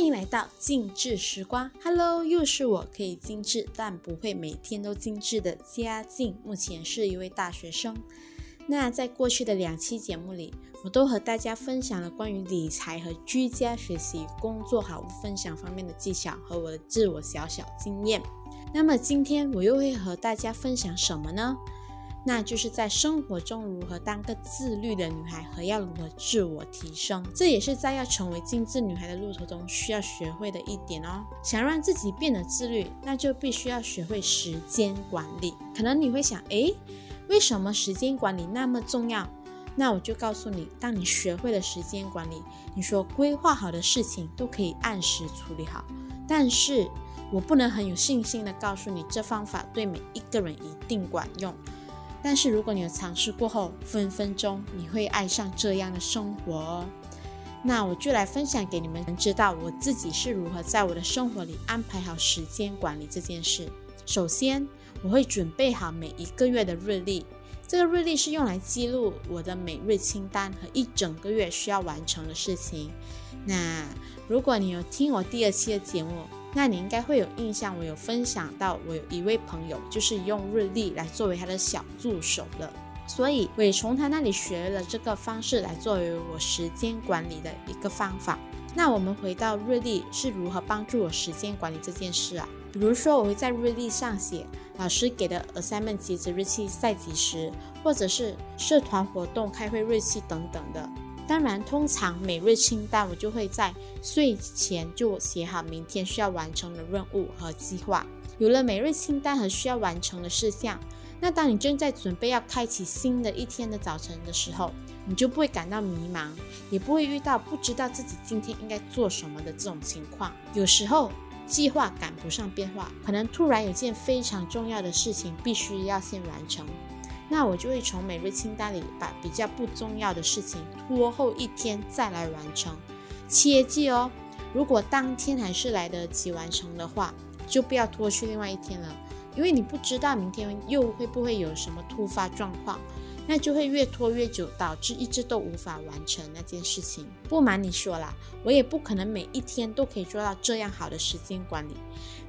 欢迎来到精致时光，Hello，又是我，可以精致但不会每天都精致的嘉靖。目前是一位大学生。那在过去的两期节目里，我都和大家分享了关于理财和居家学习、工作好物分享方面的技巧和我的自我小小经验。那么今天我又会和大家分享什么呢？那就是在生活中如何当个自律的女孩，和要如何自我提升，这也是在要成为精致女孩的路途中需要学会的一点哦。想让自己变得自律，那就必须要学会时间管理。可能你会想，诶，为什么时间管理那么重要？那我就告诉你，当你学会了时间管理，你说规划好的事情都可以按时处理好。但是我不能很有信心的告诉你，这方法对每一个人一定管用。但是如果你有尝试过后，分分钟你会爱上这样的生活哦。那我就来分享给你们，知道我自己是如何在我的生活里安排好时间管理这件事。首先，我会准备好每一个月的日历，这个日历是用来记录我的每日清单和一整个月需要完成的事情。那如果你有听我第二期的节目，那你应该会有印象，我有分享到，我有一位朋友就是用日历来作为他的小助手的，所以我也从他那里学了这个方式来作为我时间管理的一个方法。那我们回到日历是如何帮助我时间管理这件事啊？比如说我会在日历上写老师给的 assignment 截止日期在几时，或者是社团活动开会日期等等的。当然，通常每日清单我就会在睡前就写好明天需要完成的任务和计划。有了每日清单和需要完成的事项，那当你正在准备要开启新的一天的早晨的时候，你就不会感到迷茫，也不会遇到不知道自己今天应该做什么的这种情况。有时候计划赶不上变化，可能突然有件非常重要的事情必须要先完成。那我就会从每日清单里把比较不重要的事情拖后一天再来完成。切记哦，如果当天还是来得及完成的话，就不要拖去另外一天了，因为你不知道明天又会不会有什么突发状况，那就会越拖越久，导致一直都无法完成那件事情。不瞒你说啦，我也不可能每一天都可以做到这样好的时间管理，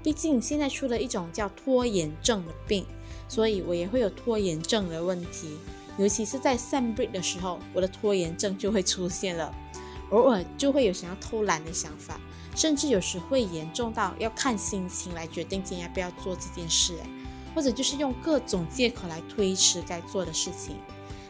毕竟现在出了一种叫拖延症的病。所以我也会有拖延症的问题，尤其是在 sun break 的时候，我的拖延症就会出现了，偶尔就会有想要偷懒的想法，甚至有时会严重到要看心情来决定今天要不要做这件事，或者就是用各种借口来推迟该做的事情。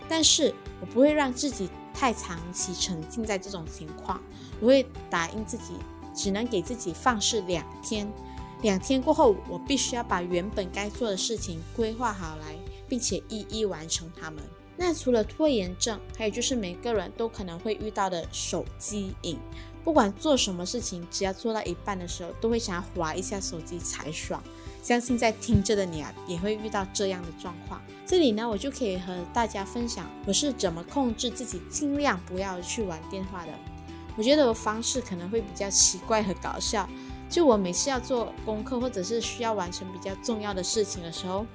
但是我不会让自己太长期沉浸在这种情况，我会答应自己，只能给自己放肆两天。两天过后，我必须要把原本该做的事情规划好来，并且一一完成它们。那除了拖延症，还有就是每个人都可能会遇到的手机瘾。不管做什么事情，只要做到一半的时候，都会想要划一下手机才爽。相信在听着的你啊，也会遇到这样的状况。这里呢，我就可以和大家分享我是怎么控制自己，尽量不要去玩电话的。我觉得我方式可能会比较奇怪和搞笑。就我每次要做功课或者是需要完成比较重要的事情的时候，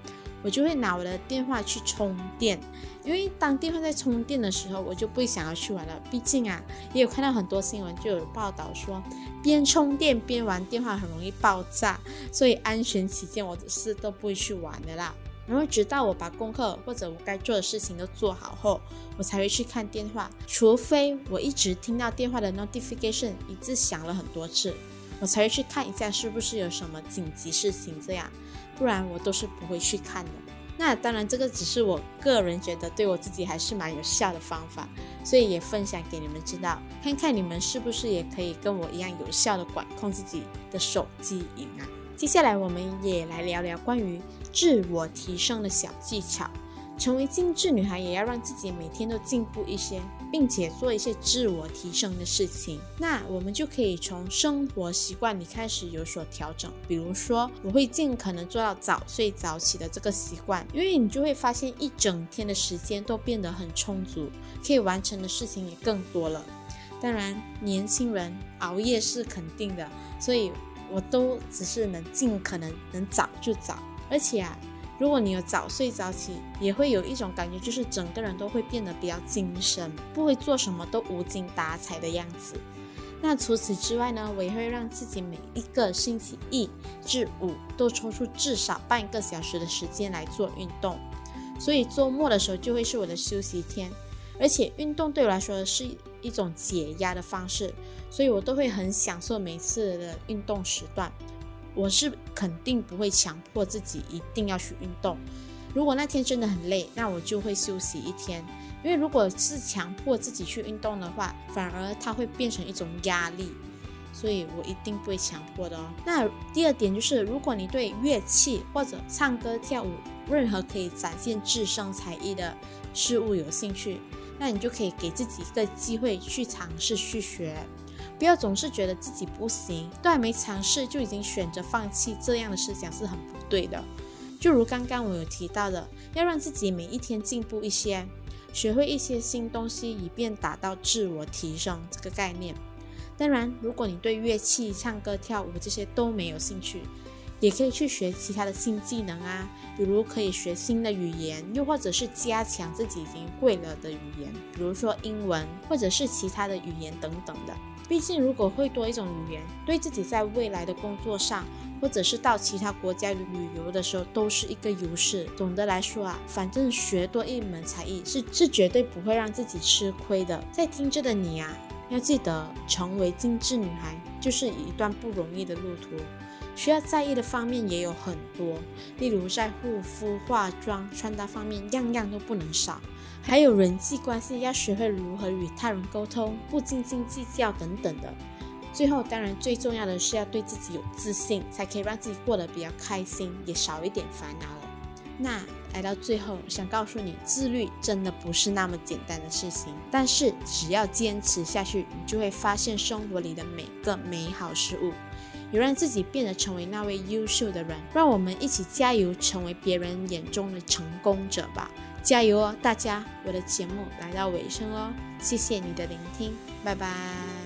我就会拿我的电话去充电，因为当电话在充电的时候，我就不想要去玩了。毕竟啊，也有看到很多新闻就有报道说，边充电边玩电话很容易爆炸，所以安全起见，我是都不会去玩的啦。然后直到我把功课或者我该做的事情都做好后，我才会去看电话，除非我一直听到电话的 notification 一直响了很多次。我才会去看一下是不是有什么紧急事情这样，不然我都是不会去看的。那当然，这个只是我个人觉得对我自己还是蛮有效的方法，所以也分享给你们知道，看看你们是不是也可以跟我一样有效的管控自己的手机瘾啊。接下来我们也来聊聊关于自我提升的小技巧。成为精致女孩，也要让自己每天都进步一些，并且做一些自我提升的事情。那我们就可以从生活习惯里开始有所调整。比如说，我会尽可能做到早睡早起的这个习惯，因为你就会发现一整天的时间都变得很充足，可以完成的事情也更多了。当然，年轻人熬夜是肯定的，所以我都只是能尽可能能早就早，而且啊。如果你有早睡早起，也会有一种感觉，就是整个人都会变得比较精神，不会做什么都无精打采的样子。那除此之外呢，我也会让自己每一个星期一至五都抽出至少半个小时的时间来做运动。所以周末的时候就会是我的休息天，而且运动对我来说是一种解压的方式，所以我都会很享受每次的运动时段。我是肯定不会强迫自己一定要去运动。如果那天真的很累，那我就会休息一天。因为如果是强迫自己去运动的话，反而它会变成一种压力，所以我一定不会强迫的哦。那第二点就是，如果你对乐器或者唱歌跳舞，任何可以展现自身才艺的事物有兴趣，那你就可以给自己一个机会去尝试去学。不要总是觉得自己不行，都还没尝试就已经选择放弃，这样的思想是很不对的。就如刚刚我有提到的，要让自己每一天进步一些，学会一些新东西，以便达到自我提升这个概念。当然，如果你对乐器、唱歌、跳舞这些都没有兴趣，也可以去学其他的新技能啊，比如可以学新的语言，又或者是加强自己已经会了的语言，比如说英文，或者是其他的语言等等的。毕竟，如果会多一种语言，对自己在未来的工作上，或者是到其他国家旅游的时候，都是一个优势。总的来说啊，反正学多一门才艺是是绝对不会让自己吃亏的。在听着的你啊，要记得，成为精致女孩就是一段不容易的路途。需要在意的方面也有很多，例如在护肤、化妆、穿搭方面，样样都不能少。还有人际关系，要学会如何与他人沟通，不斤斤计较等等的。最后，当然最重要的是要对自己有自信，才可以让自己过得比较开心，也少一点烦恼了。那来到最后，想告诉你，自律真的不是那么简单的事情，但是只要坚持下去，你就会发现生活里的每个美好事物。也让自己变得成为那位优秀的人，让我们一起加油，成为别人眼中的成功者吧！加油哦，大家！我的节目来到尾声哦，谢谢你的聆听，拜拜。